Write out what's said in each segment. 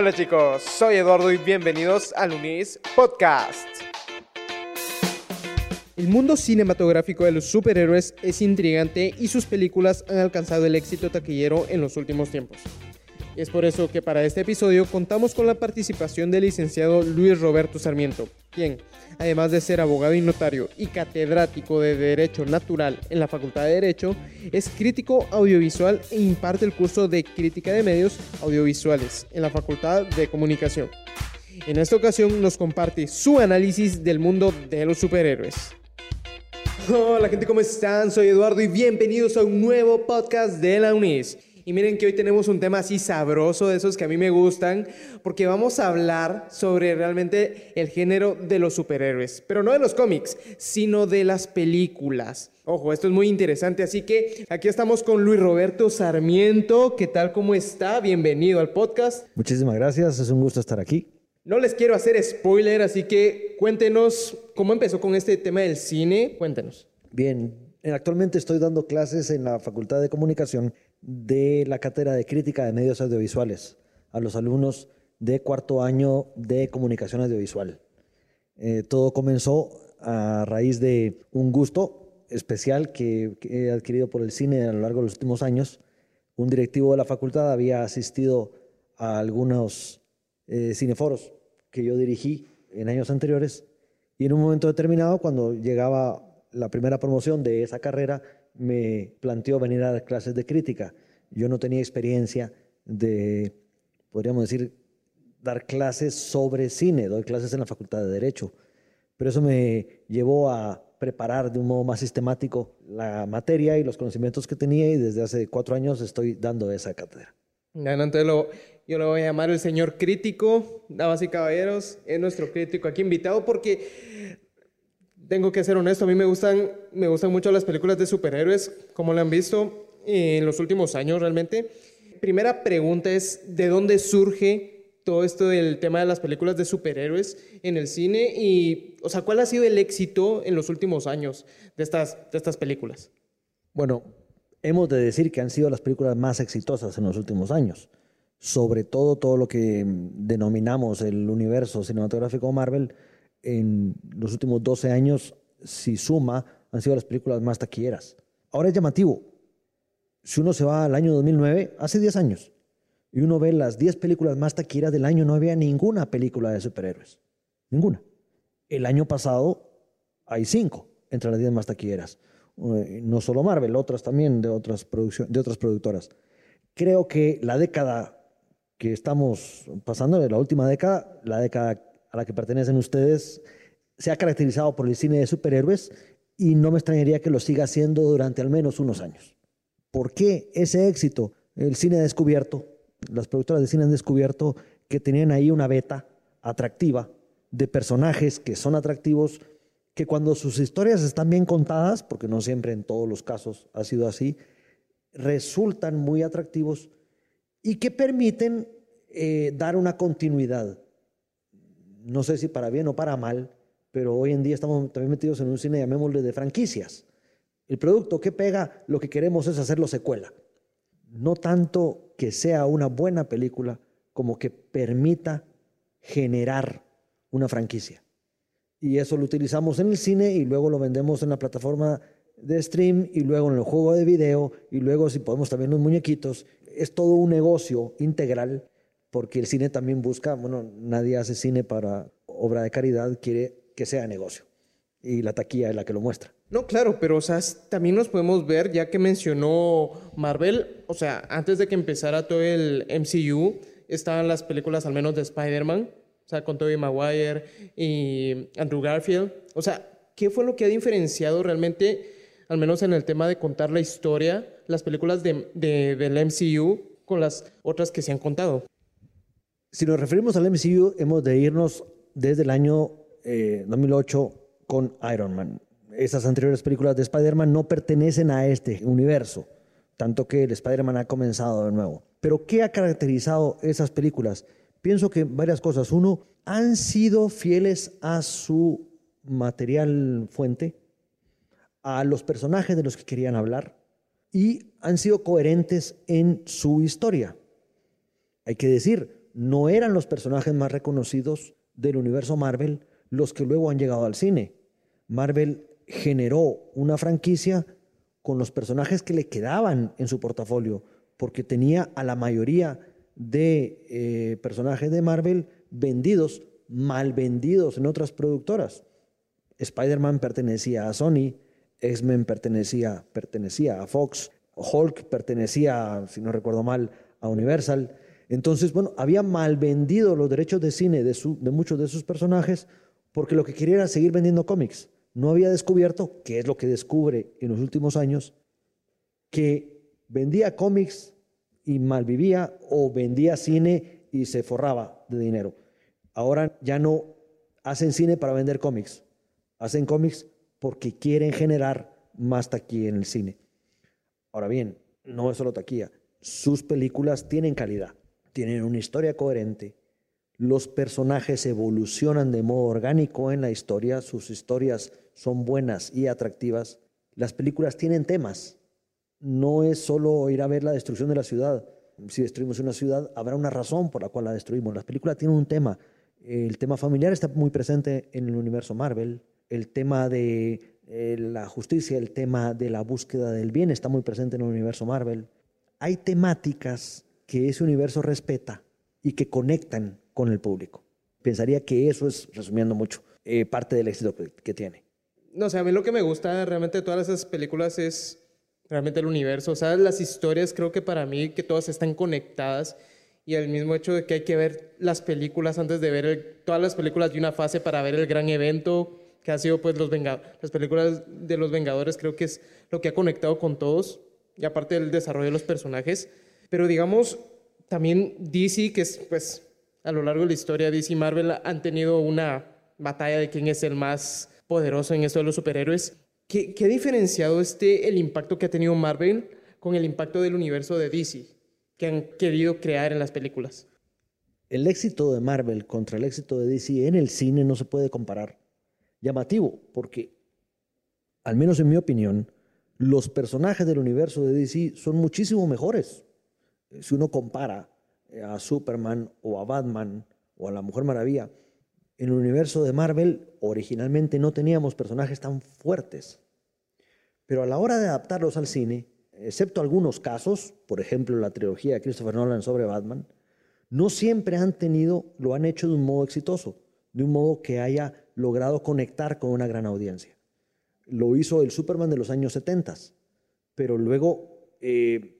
Hola chicos, soy Eduardo y bienvenidos al Unis Podcast. El mundo cinematográfico de los superhéroes es intrigante y sus películas han alcanzado el éxito taquillero en los últimos tiempos. Es por eso que para este episodio contamos con la participación del licenciado Luis Roberto Sarmiento, quien, además de ser abogado y notario y catedrático de Derecho Natural en la Facultad de Derecho, es crítico audiovisual e imparte el curso de Crítica de Medios Audiovisuales en la Facultad de Comunicación. En esta ocasión nos comparte su análisis del mundo de los superhéroes. Hola gente, ¿cómo están? Soy Eduardo y bienvenidos a un nuevo podcast de la UNIS. Y miren que hoy tenemos un tema así sabroso, de esos que a mí me gustan, porque vamos a hablar sobre realmente el género de los superhéroes, pero no de los cómics, sino de las películas. Ojo, esto es muy interesante, así que aquí estamos con Luis Roberto Sarmiento. ¿Qué tal? ¿Cómo está? Bienvenido al podcast. Muchísimas gracias, es un gusto estar aquí. No les quiero hacer spoiler, así que cuéntenos cómo empezó con este tema del cine. Cuéntenos. Bien, actualmente estoy dando clases en la Facultad de Comunicación de la cátedra de crítica de medios audiovisuales a los alumnos de cuarto año de comunicación audiovisual. Eh, todo comenzó a raíz de un gusto especial que, he adquirido por el cine a lo largo de los últimos años. Un directivo de la facultad había asistido a algunos eh, cineforos que yo dirigí en años anteriores y en un momento determinado, cuando llegaba la primera promoción de esa carrera, me planteó venir a dar clases de crítica. Yo no tenía experiencia de, podríamos decir, dar clases sobre cine, doy clases en la Facultad de Derecho, pero eso me llevó a preparar de un modo más sistemático la materia y los conocimientos que tenía y desde hace cuatro años estoy dando esa cátedra. Entonces yo lo voy a llamar el señor crítico, damas y caballeros, es nuestro crítico aquí invitado porque tengo que ser honesto, a mí me gustan, me gustan mucho las películas de superhéroes, como lo han visto en los últimos años realmente. Primera pregunta es, ¿de dónde surge todo esto del tema de las películas de superhéroes en el cine? Y, o sea, ¿cuál ha sido el éxito en los últimos años de estas, de estas películas? Bueno, hemos de decir que han sido las películas más exitosas en los últimos años. Sobre todo todo lo que denominamos el universo cinematográfico Marvel, en los últimos 12 años, si suma, han sido las películas más taquilleras. Ahora es llamativo. Si uno se va al año 2009, hace 10 años, y uno ve las 10 películas más taquilleras del año, no había ninguna película de superhéroes. Ninguna. El año pasado hay 5 entre las 10 más taquilleras. Eh, no solo Marvel, otras también de otras, de otras productoras. Creo que la década que estamos pasando, la última década, la década a la que pertenecen ustedes se ha caracterizado por el cine de superhéroes y no me extrañaría que lo siga haciendo durante al menos unos años. ¿Por qué ese éxito? El cine ha descubierto, las productoras de cine han descubierto que tenían ahí una beta atractiva de personajes que son atractivos, que cuando sus historias están bien contadas, porque no siempre en todos los casos ha sido así, resultan muy atractivos y que permiten eh, dar una continuidad no sé si para bien o para mal, pero hoy en día estamos también metidos en un cine, llamémosle, de franquicias. El producto que pega, lo que queremos es hacerlo secuela. No tanto que sea una buena película, como que permita generar una franquicia. Y eso lo utilizamos en el cine y luego lo vendemos en la plataforma de stream y luego en el juego de video y luego si podemos también los muñequitos. Es todo un negocio integral porque el cine también busca, bueno, nadie hace cine para obra de caridad, quiere que sea negocio. Y la taquilla es la que lo muestra. No, claro, pero o sea, también nos podemos ver, ya que mencionó Marvel, o sea, antes de que empezara todo el MCU, estaban las películas al menos de Spider-Man, o sea, con Tobey Maguire y Andrew Garfield. O sea, ¿qué fue lo que ha diferenciado realmente, al menos en el tema de contar la historia, las películas de, del MCU con las otras que se han contado? Si nos referimos al MCU, hemos de irnos desde el año 2008 eh, con Iron Man. Esas anteriores películas de Spider-Man no pertenecen a este universo, tanto que el Spider-Man ha comenzado de nuevo. Pero ¿qué ha caracterizado esas películas? Pienso que varias cosas. Uno, han sido fieles a su material fuente, a los personajes de los que querían hablar y han sido coherentes en su historia. Hay que decir, no eran los personajes más reconocidos del universo Marvel los que luego han llegado al cine. Marvel generó una franquicia con los personajes que le quedaban en su portafolio, porque tenía a la mayoría de eh, personajes de Marvel vendidos, mal vendidos en otras productoras. Spider-Man pertenecía a Sony, X-Men pertenecía, pertenecía a Fox, Hulk pertenecía, si no recuerdo mal, a Universal. Entonces, bueno, había mal vendido los derechos de cine de, de muchos de sus personajes porque lo que quería era seguir vendiendo cómics. No había descubierto, que es lo que descubre en los últimos años, que vendía cómics y malvivía o vendía cine y se forraba de dinero. Ahora ya no hacen cine para vender cómics, hacen cómics porque quieren generar más taquilla en el cine. Ahora bien, no es solo taquilla, sus películas tienen calidad, tienen una historia coherente, los personajes evolucionan de modo orgánico en la historia, sus historias son buenas y atractivas, las películas tienen temas, no es solo ir a ver la destrucción de la ciudad, si destruimos una ciudad habrá una razón por la cual la destruimos, las películas tienen un tema, el tema familiar está muy presente en el universo Marvel, el tema de eh, la justicia, el tema de la búsqueda del bien está muy presente en el universo Marvel. Hay temáticas que ese universo respeta y que conectan con el público. Pensaría que eso es, resumiendo mucho, eh, parte del éxito que, tiene. No, o sea, a mí lo que me gusta realmente de todas esas películas es realmente el universo. O sea, las historias creo que para mí que todas están conectadas y el mismo hecho de que hay que ver las películas antes de ver todas las películas de una fase para ver el gran evento que ha sido pues los las películas de los Vengadores creo que es lo que ha conectado con todos y aparte del desarrollo de los personajes pero digamos también DC que es pues a lo largo de la historia DC y Marvel han tenido una batalla de quién es el más poderoso en esto de los superhéroes ¿qué, qué ha diferenciado este el impacto que ha tenido Marvel con el impacto del universo de DC que han querido crear en las películas el éxito de Marvel contra el éxito de DC en el cine no se puede comparar llamativo, porque, al menos en mi opinión, los personajes del universo de DC son muchísimo mejores. Si uno compara eh, a Superman o a Batman o a la Mujer Maravilla, en el universo de Marvel originalmente no teníamos personajes tan fuertes. Pero a la hora de adaptarlos al cine, excepto algunos casos, por ejemplo la trilogía de Christopher Nolan sobre Batman, no siempre han tenido, lo han hecho de un modo exitoso, de un modo que haya logrado conectar con una gran audiencia. Lo hizo el Superman de los años 70, pero luego eh,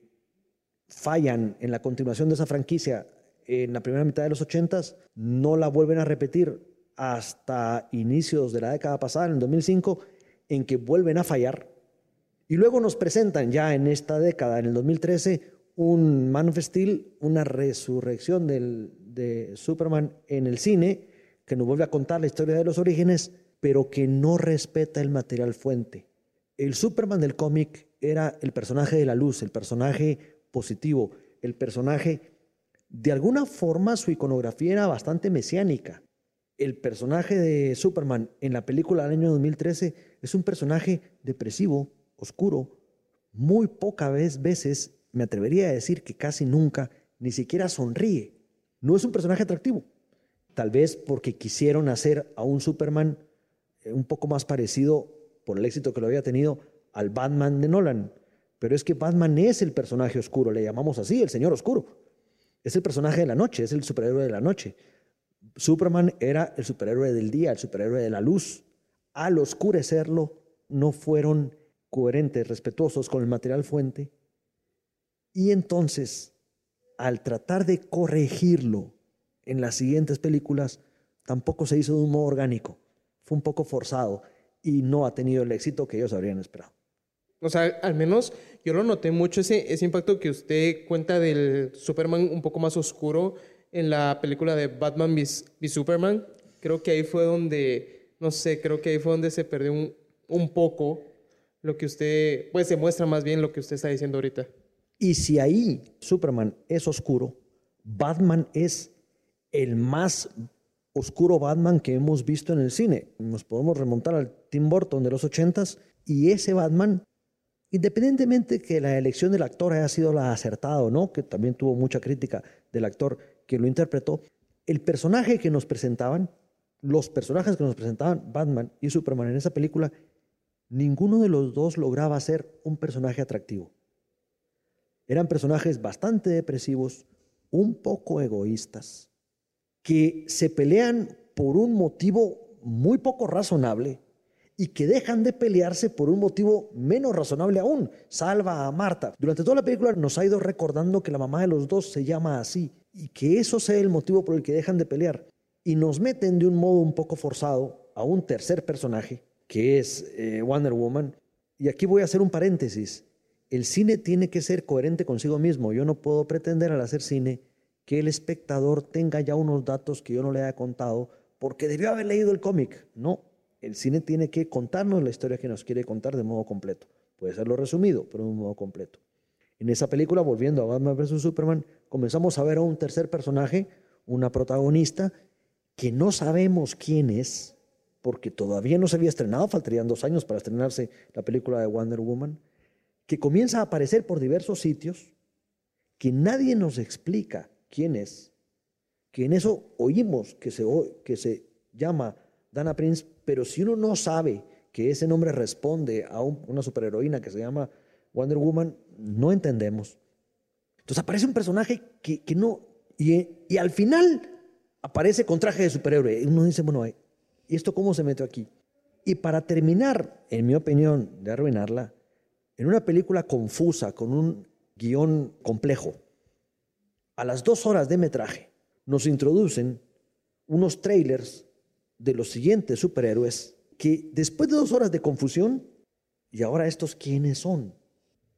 fallan en la continuación de esa franquicia en la primera mitad de los 80, no la vuelven a repetir hasta inicios de la década pasada, en el 2005, en que vuelven a fallar. Y luego nos presentan ya en esta década, en el 2013, un Man of Steel, una resurrección de Superman en el cine, que nos vuelve a contar la historia de los orígenes, pero que no respeta el material fuente. El Superman del cómic era el personaje de la luz, el personaje positivo, el personaje, de alguna forma su iconografía era bastante mesiánica. El personaje de Superman en la película del año 2013 es un personaje depresivo, oscuro, muy pocas veces, me atrevería a decir que casi nunca, ni siquiera sonríe. No es un personaje atractivo tal vez porque quisieron hacer a un Superman eh, un poco más parecido, por el éxito que lo había tenido, al Batman de Nolan. Pero es que Batman es el personaje oscuro, le llamamos así, el señor oscuro. Es el personaje de la noche, es el superhéroe de la noche. Superman era el superhéroe del día, el superhéroe de la luz. Al oscurecerlo, no fueron coherentes, respetuosos con el material fuente. Y entonces, al tratar de corregirlo en las siguientes películas tampoco se hizo de un modo orgánico. Fue un poco forzado y no ha tenido el éxito que ellos habrían esperado. O sea, al menos yo lo noté mucho ese, ese impacto que usted cuenta del Superman un poco más oscuro en la película de Batman v, Superman. Creo que ahí fue donde, no sé, creo que ahí fue donde se perdió un, un poco lo que usted, pues se muestra más bien lo que usted está diciendo ahorita. Y si ahí Superman es oscuro, Batman es el más oscuro Batman que hemos visto en el cine. Nos podemos remontar al Tim Burton de los ochentas y ese Batman, independientemente que la elección del actor haya sido la acertada o no, que también tuvo mucha crítica del actor que lo interpretó, el personaje que nos presentaban, los personajes que nos presentaban Batman y Superman en esa película, ninguno de los dos lograba ser un personaje atractivo. Eran personajes bastante depresivos, un poco egoístas, que se pelean por un motivo muy poco razonable y que dejan de pelearse por un motivo menos razonable aún. Salva a Marta. Durante toda la película nos ha ido recordando que la mamá de los dos se llama así y que eso sea el motivo por el que dejan de pelear. Y nos meten de un modo un poco forzado a un tercer personaje, que es eh, Wonder Woman. Y aquí voy a hacer un paréntesis. El cine tiene que ser coherente consigo mismo. Yo no puedo pretender al hacer cine que el espectador tenga ya unos datos que yo no le haya contado porque debió haber leído el cómic. No, el cine tiene que contarnos la historia que nos quiere contar de modo completo. Puede serlo resumido, pero de un modo completo. En esa película, volviendo a Batman vs. Superman, comenzamos a ver a un tercer personaje, una protagonista, que no sabemos quién es, porque todavía no se había estrenado, faltarían dos años para estrenarse la película de Wonder Woman, que comienza a aparecer por diversos sitios, que nadie nos explica quién es, que en eso oímos que se, que se llama Dana Prince, pero si uno no sabe que ese nombre responde a una superheroína que se llama Wonder Woman, no entendemos. Entonces aparece un personaje que, no, y, al final aparece con traje de superhéroe. Y uno dice, bueno, ¿y esto cómo se metió aquí? Y para terminar, en mi opinión, de arruinarla, en una película confusa, con un guion complejo, a las dos horas de metraje, nos introducen unos trailers de los siguientes superhéroes que después de dos horas de confusión, y ahora estos quiénes son.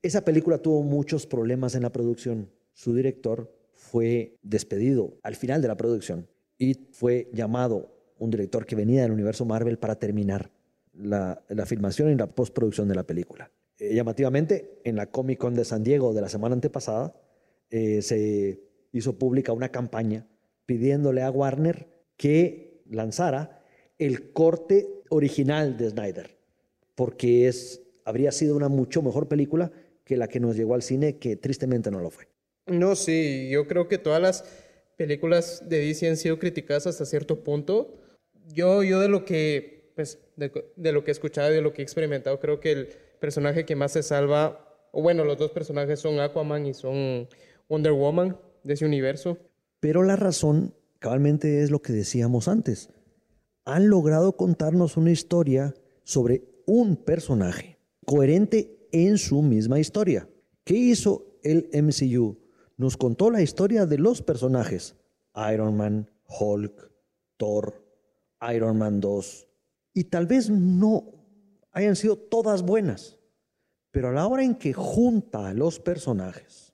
Esa película tuvo muchos problemas en la producción. Su director fue despedido al final de la producción y fue llamado un director que venía del universo Marvel para terminar la, filmación y la postproducción de la película. Eh, llamativamente, en la Comic Con de San Diego de la semana antepasada, eh, se hizo pública una campaña pidiéndole a Warner que lanzara el corte original de Snyder, porque es, habría sido una mucho mejor película que la que nos llegó al cine, que tristemente no lo fue. No, sí, yo creo que todas las películas de DC han sido criticadas hasta cierto punto. Yo, yo de lo que, pues, de, lo que he escuchado y de lo que he experimentado, creo que el personaje que más se salva, o bueno, los dos personajes son Aquaman y son Wonder Woman de ese universo. Pero la razón cabalmente es lo que decíamos antes. Han logrado contarnos una historia sobre un personaje coherente en su misma historia. ¿Qué hizo el MCU? Nos contó la historia de los personajes. Iron Man, Hulk, Thor, Iron Man 2. Y tal vez no hayan sido todas buenas, pero a la hora en que junta a los personajes,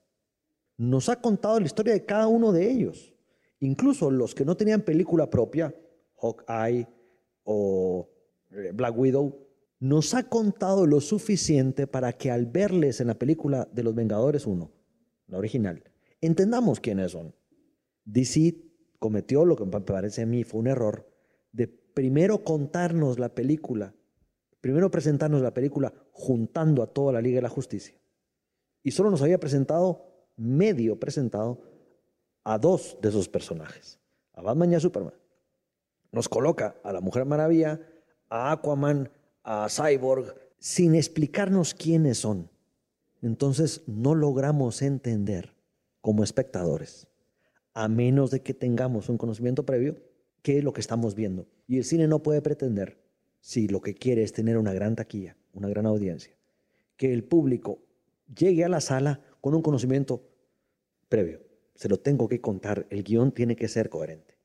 nos ha contado la historia de cada uno de ellos. Incluso los que no tenían película propia, Hawkeye o eh, Black Widow, nos ha contado lo suficiente para que al verles en la película de Los Vengadores 1, la original, entendamos quiénes son. DC cometió lo que me parece a mí fue un error de primero contarnos la película, primero presentarnos la película juntando a toda la Liga de la Justicia. Y solo nos había presentado, medio presentado, a dos de esos personajes, a Batman y a Superman. Nos coloca a la Mujer Maravilla, a Aquaman, a Cyborg, sin explicarnos quiénes son. Entonces no logramos entender como espectadores, a menos de que tengamos un conocimiento previo, qué es lo que estamos viendo. Y el cine no puede pretender, si lo que quiere es tener una gran taquilla, una gran audiencia, que el público llegue a la sala con un conocimiento previo se lo tengo que contar, el guion tiene que ser coherente.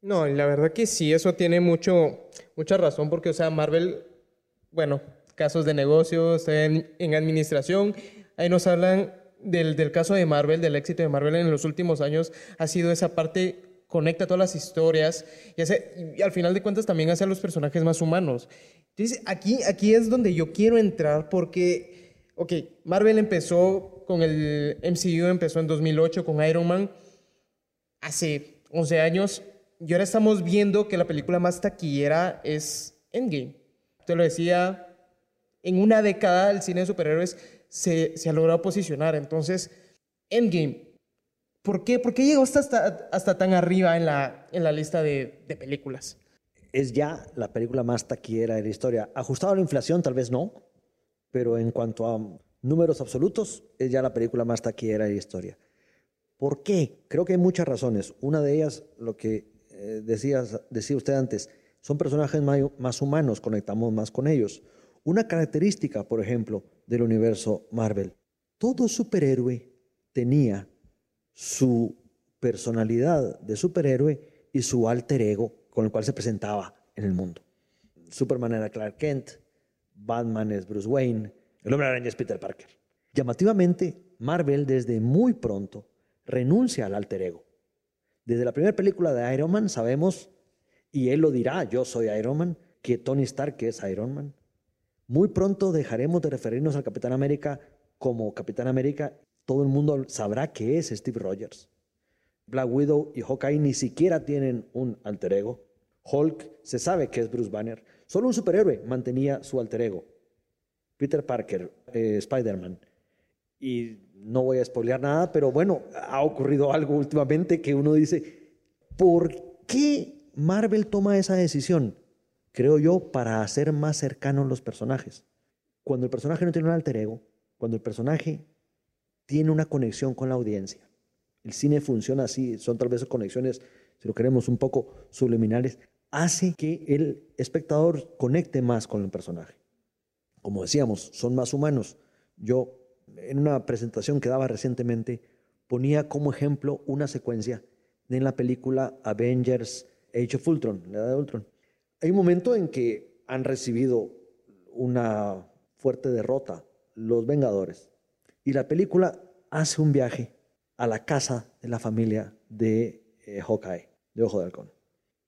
No, la verdad que sí, eso tiene mucho, mucha razón porque, o sea, Marvel, bueno, casos de negocios, en, en administración, ahí nos hablan del, del, caso de Marvel, del éxito de Marvel en los últimos años, ha sido esa parte, conecta todas las historias y, hace, al final de cuentas también hace a los personajes más humanos. Entonces, aquí, aquí es donde yo quiero entrar porque, ok, Marvel empezó con el MCU empezó en 2008 con Iron Man hace 11 años y ahora estamos viendo que la película más taquillera es Endgame. Te lo decía, en una década el cine de superhéroes se, se ha logrado posicionar. Entonces, Endgame, ¿Por qué? ¿Por qué llegó hasta, hasta, tan arriba en la, en la lista de, de películas? Es ya la película más taquillera de la historia. Ajustado a la inflación, tal vez no, pero en cuanto a números absolutos, es ya la película más taquillera de historia. ¿Por qué? Creo que hay muchas razones. Una de ellas, lo que eh, decía usted antes, son personajes más humanos, conectamos más con ellos. Una característica, por ejemplo, del universo Marvel, todo superhéroe tenía su personalidad de superhéroe y su alter ego con el cual se presentaba en el mundo. Superman era Clark Kent, Batman es Bruce Wayne, el hombre araña es Peter Parker. Llamativamente, Marvel desde muy pronto renuncia al alter ego. Desde la primera película de Iron Man sabemos, y él lo dirá, yo soy Iron Man, que Tony Stark es Iron Man. Muy pronto dejaremos de referirnos al Capitán América como Capitán América todo el mundo sabrá que es Steve Rogers. Black Widow y Hawkeye ni siquiera tienen un alter ego. Hulk se sabe que es Bruce Banner. Solo un superhéroe mantenía su alter ego. Peter Parker, eh, Spider-Man. Y no voy a spoilear nada, pero bueno, ha ocurrido algo últimamente que uno dice, ¿por qué Marvel toma esa decisión? Creo yo, para hacer más cercanos los personajes. Cuando el personaje no tiene un alter ego, cuando el personaje tiene una conexión con la audiencia. El cine funciona así, son tal vez conexiones, si lo queremos, un poco subliminales, hace que el espectador conecte más con el personaje. Como decíamos, son más humanos. Yo, en una presentación que daba recientemente, ponía como ejemplo una secuencia en la película Avengers Age of Ultron, la edad de Ultron. Hay un momento en que han recibido una fuerte derrota los Vengadores y la película hace un viaje a la casa de la familia de eh, Hawkeye, de Ojo de Halcón.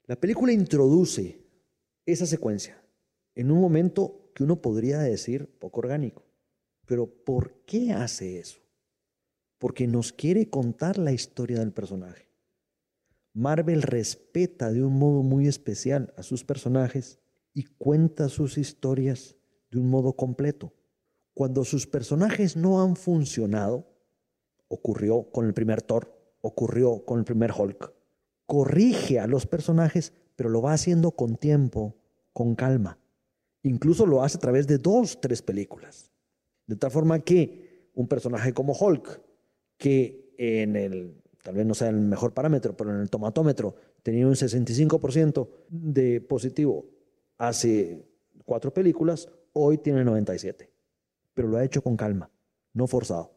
La película introduce esa secuencia en un momento que uno podría decir poco orgánico. Pero ¿por qué hace eso? Porque nos quiere contar la historia del personaje. Marvel respeta de un modo muy especial a sus personajes y cuenta sus historias de un modo completo. Cuando sus personajes no han funcionado, ocurrió con el primer Thor, ocurrió con el primer Hulk, corrige a los personajes, pero lo va haciendo con tiempo, con calma. Incluso lo hace a través de dos, tres películas. De tal forma que un personaje como Hulk, que en el, tal vez no sea el mejor parámetro, pero en el tomatómetro tenía un 65% de positivo hace cuatro películas, hoy tiene 97 pero lo ha hecho con calma, no forzado.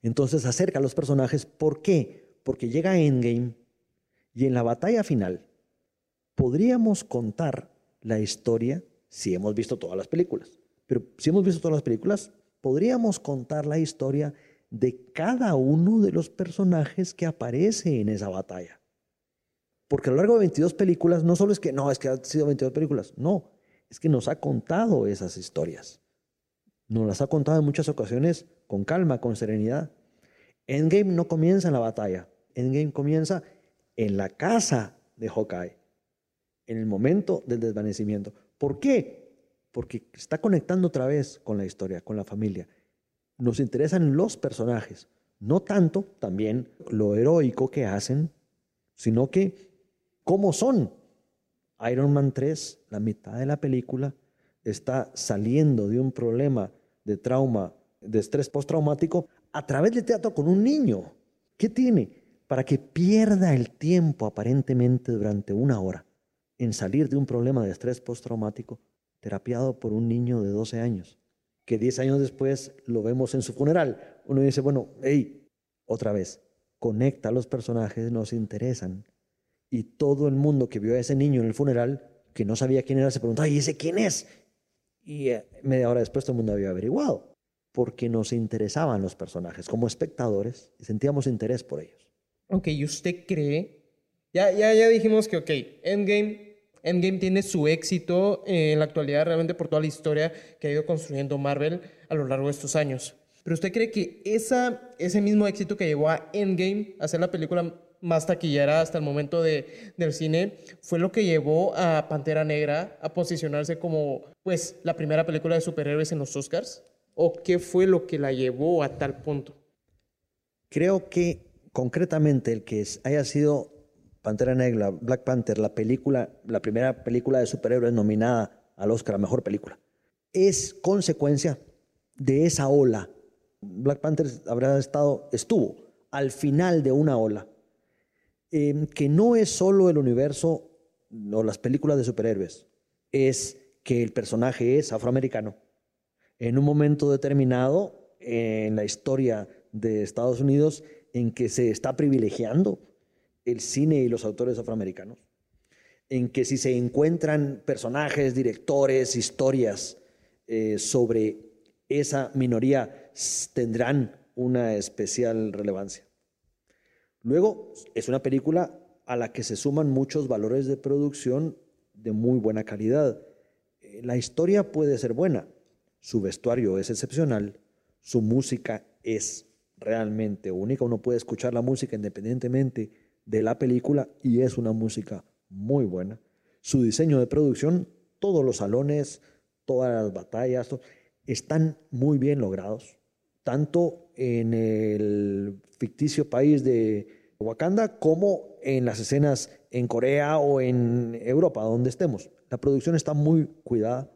Entonces acerca a los personajes. ¿Por qué? Porque llega Endgame y en la batalla final podríamos contar la historia si hemos visto todas las películas. Pero si hemos visto todas las películas, podríamos contar la historia de cada uno de los personajes que aparece en esa batalla. Porque a lo largo de 22 películas, no solo es que, no, es que han sido 22 películas, no, es que nos ha contado esas historias. Nos las ha contado en muchas ocasiones con calma, con serenidad. Endgame no comienza en la batalla. Endgame comienza en la casa de Hawkeye, en el momento del desvanecimiento. ¿Por qué? Porque está conectando otra vez con la historia, con la familia. Nos interesan los personajes, no tanto también lo heroico que hacen, sino que cómo son. Iron Man 3, la mitad de la película, está saliendo de un problema de trauma, de estrés postraumático, a través del teatro con un niño. ¿Qué tiene? Para que pierda el tiempo aparentemente durante una hora en salir de un problema de estrés postraumático terapiado por un niño de 12 años, que 10 años después lo vemos en su funeral. Uno dice, bueno, hey, otra vez, conecta a los personajes, nos interesan. Y todo el mundo que vio a ese niño en el funeral, que no sabía quién era, se preguntaba, ¿y ese quién es? Y eh, media hora después todo el mundo había averiguado, porque nos interesaban los personajes como espectadores y sentíamos interés por ellos. Ok, ¿y usted cree? Ya, ya, ya dijimos que, ok, Endgame, Endgame tiene su éxito en la actualidad realmente por toda la historia que ha ido construyendo Marvel a lo largo de estos años. Pero usted cree que esa, ese mismo éxito que llevó a Endgame a ser la película más taquillera hasta el momento de, del cine, fue lo que llevó a Pantera Negra a posicionarse como pues la primera película de superhéroes en los Oscars? ¿O qué fue lo que la llevó a tal punto? Creo que concretamente el que haya sido Pantera Negra, Black Panther, la película, la primera película de superhéroes nominada al Oscar a mejor película, es consecuencia de esa ola. Black Panther habrá estado, estuvo al final de una ola, em, que no es solo el universo o las películas de superhéroes, es que el personaje es afroamericano. En un momento determinado en la historia de Estados Unidos en que se está privilegiando el cine y los autores afroamericanos, en que si se encuentran personajes, directores, historias eh, sobre esa minoría, tendrán una especial relevancia. Luego, es una película a la que se suman muchos valores de producción de muy buena calidad. Eh, la historia puede ser buena, su vestuario es excepcional, su música es realmente única, uno puede escuchar la música independientemente de la película y es una música muy buena. Su diseño de producción, todos los salones, todas las batallas, están muy bien logrados, tanto en el ficticio país de Wakanda como en las escenas en Corea o en Europa, donde estemos. La producción está muy cuidada.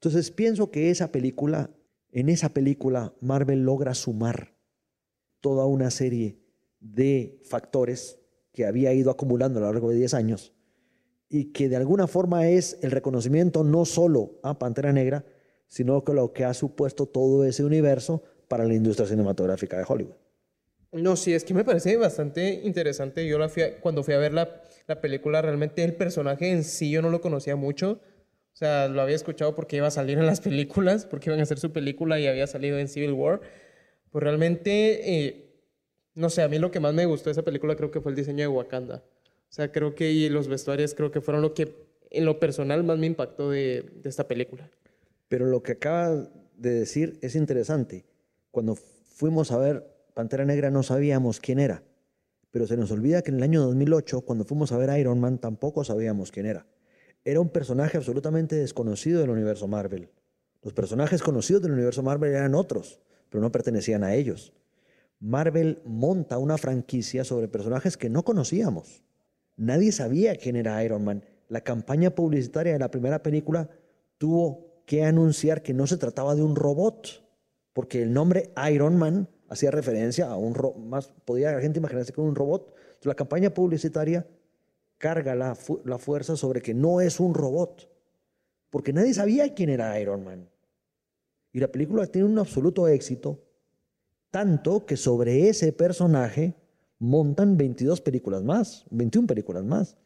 Entonces pienso que esa película, en esa película, Marvel logra sumar toda una serie de factores que había ido acumulando a lo largo de 10 años y que de alguna forma es el reconocimiento no solo a Pantera Negra, sino que lo que ha supuesto todo ese universo para la industria cinematográfica de Hollywood. No, sí, es que me parece bastante interesante. Yo la cuando fui a ver la, la, película, realmente el personaje en sí yo no lo conocía mucho. O sea, lo había escuchado porque iba a salir en las películas, porque iban a hacer su película y había salido en Civil War. Pues realmente eh, no sé, a mí lo que más me gustó de esa película creo que fue el diseño de Wakanda. O sea, creo que y los vestuarios creo que fueron lo que en lo personal más me impactó de, esta película. Pero lo que acaba de decir es interesante. Cuando fuimos a ver Pantera Negra no sabíamos quién era. Pero se nos olvida que en el año 2008, cuando fuimos a ver Iron Man, tampoco sabíamos quién era. Era un personaje absolutamente desconocido del universo Marvel. Los personajes conocidos del universo Marvel eran otros, pero no pertenecían a ellos. Marvel monta una franquicia sobre personajes que no conocíamos. Nadie sabía quién era Iron Man. La campaña publicitaria de la primera película tuvo que anunciar que no se trataba de un robot, porque el nombre Iron Man hacía referencia a un robot, más podía la gente imaginarse que un robot. la campaña publicitaria carga la, la fuerza sobre que no es un robot, porque nadie sabía quién era Iron Man. Y la película tiene un absoluto éxito tanto que sobre ese personaje montan 22 películas más, 21 películas más.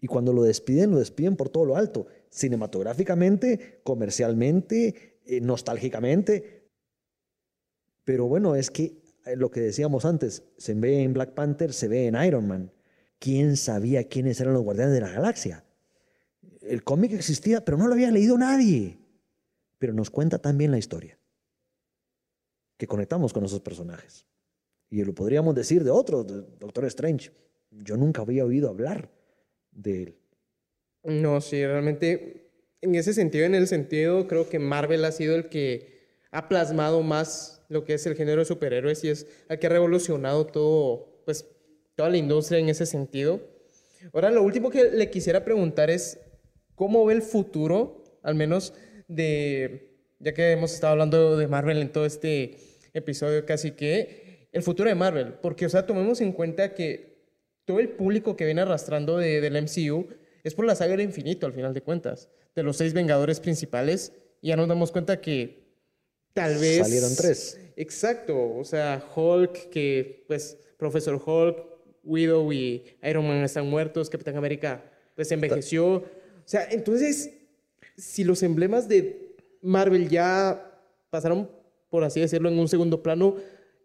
Y cuando lo despiden, lo despiden por todo lo alto, cinematográficamente, comercialmente, eh, nostálgicamente. Pero bueno, es que eh, lo que decíamos antes, se ve en Black Panther, se ve en Iron Man. ¿Quién sabía quiénes eran los guardianes de la galaxia? El cómic existía, pero no lo había leído nadie. Pero nos cuenta también la historia que conectamos con esos personajes. Y lo podríamos decir de otros, de Doctor Strange. Yo nunca había oído hablar de él. No, sí, realmente, en ese sentido, en el sentido, creo que Marvel ha sido el que ha plasmado más lo que es el género de superhéroes y es el que ha revolucionado todo, pues, toda la industria en ese sentido. Ahora, lo último que le quisiera preguntar es, ¿cómo ve el futuro, al menos de, ya que hemos estado hablando de Marvel en todo este episodio casi que el futuro de Marvel, porque, o sea, tomemos en cuenta que todo el público que viene arrastrando de, del MCU es por la saga del infinito, al final de cuentas, de los seis Vengadores principales, y ya nos damos cuenta que tal vez... Salieron tres. Exacto, o sea, Hulk, que pues Profesor Hulk, Widow y Iron Man están muertos, Capitán América pues envejeció. O sea, entonces, si los emblemas de Marvel ya pasaron por así decirlo, en un segundo plano,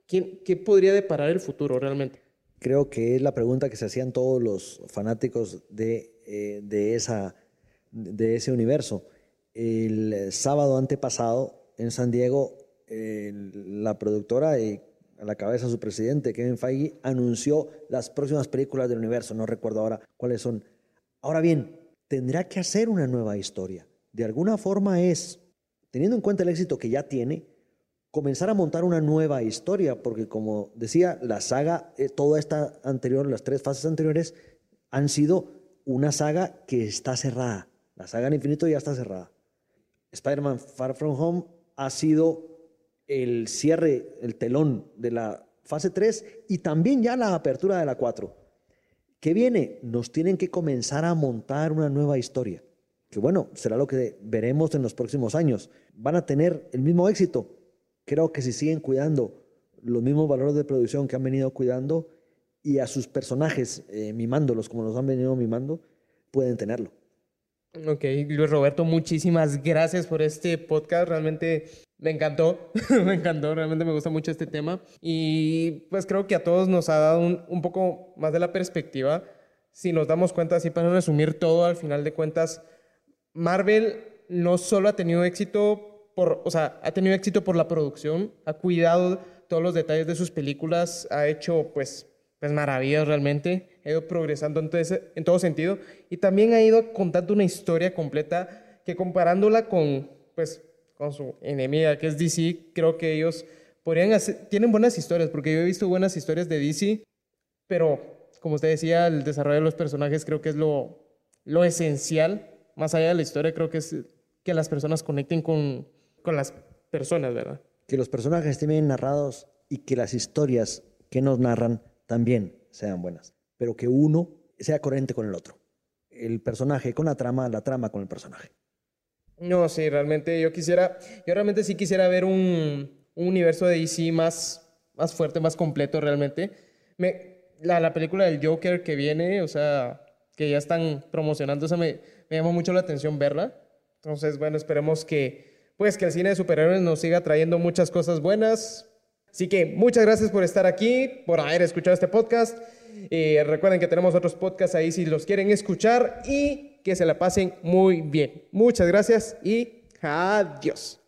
¿qué podría deparar el futuro realmente? Creo que es la pregunta que se hacían todos los fanáticos de, eh, de, esa, de ese universo. El sábado antepasado en San Diego, la productora y a la cabeza su presidente, Kevin Feige, anunció las próximas películas del universo. No recuerdo ahora cuáles son. Ahora bien, tendrá que hacer una nueva historia. De alguna forma es, teniendo en cuenta el éxito que ya tiene, comenzar a montar una nueva historia, porque como decía, la saga, eh, toda esta anterior, las tres fases anteriores, han sido una saga que está cerrada. La saga en infinito ya está cerrada. Spider-Man Far From Home ha sido el cierre, el telón de la fase 3 y también ya la apertura de la 4. ¿Qué viene? Nos tienen que comenzar a montar una nueva historia. Que bueno, será lo que veremos en los próximos años. ¿Van a tener el mismo éxito? Creo que si siguen cuidando los mismos valores de producción que han venido cuidando y a sus personajes eh, mimándolos como los han venido mimando, pueden tenerlo. Ok, Luis Roberto, muchísimas gracias por este podcast. Realmente me encantó, me encantó, realmente me gusta mucho este tema. Y pues creo que a todos nos ha dado un, un poco más de la perspectiva. Si nos damos cuenta, así para resumir todo, al final de cuentas, Marvel no solo ha tenido éxito por, o sea, ha tenido éxito por la producción, ha cuidado todos los detalles de sus películas, ha hecho pues pues maravillas realmente, ha ido progresando en todo, en todo sentido. Y también ha ido contando una historia completa que comparándola con, pues, con su enemiga que es DC, creo que ellos podrían hacer, tienen buenas historias, porque yo he visto buenas historias de DC, pero como usted decía, el desarrollo de los personajes creo que es lo, lo esencial, más allá de la historia, creo que es que las personas conecten con, con las personas, ¿verdad? Que los personajes estén bien narrados y que las historias que nos narran también sean buenas, pero que uno sea coherente con el otro. El personaje con la trama, la trama con el personaje. No, sí, realmente yo quisiera, yo realmente sí quisiera ver un, un universo de DC más, más fuerte, más completo realmente. Me, la, la, película del Joker que viene, o sea, que ya están promocionando, o me, me llamó mucho la atención verla. Entonces, bueno, esperemos que, pues, que el cine de superhéroes nos siga trayendo muchas cosas buenas, Así que muchas gracias por estar aquí, por haber escuchado este podcast. Eh, recuerden que tenemos otros podcasts ahí si los quieren escuchar y que se la pasen muy bien. Muchas gracias y adiós.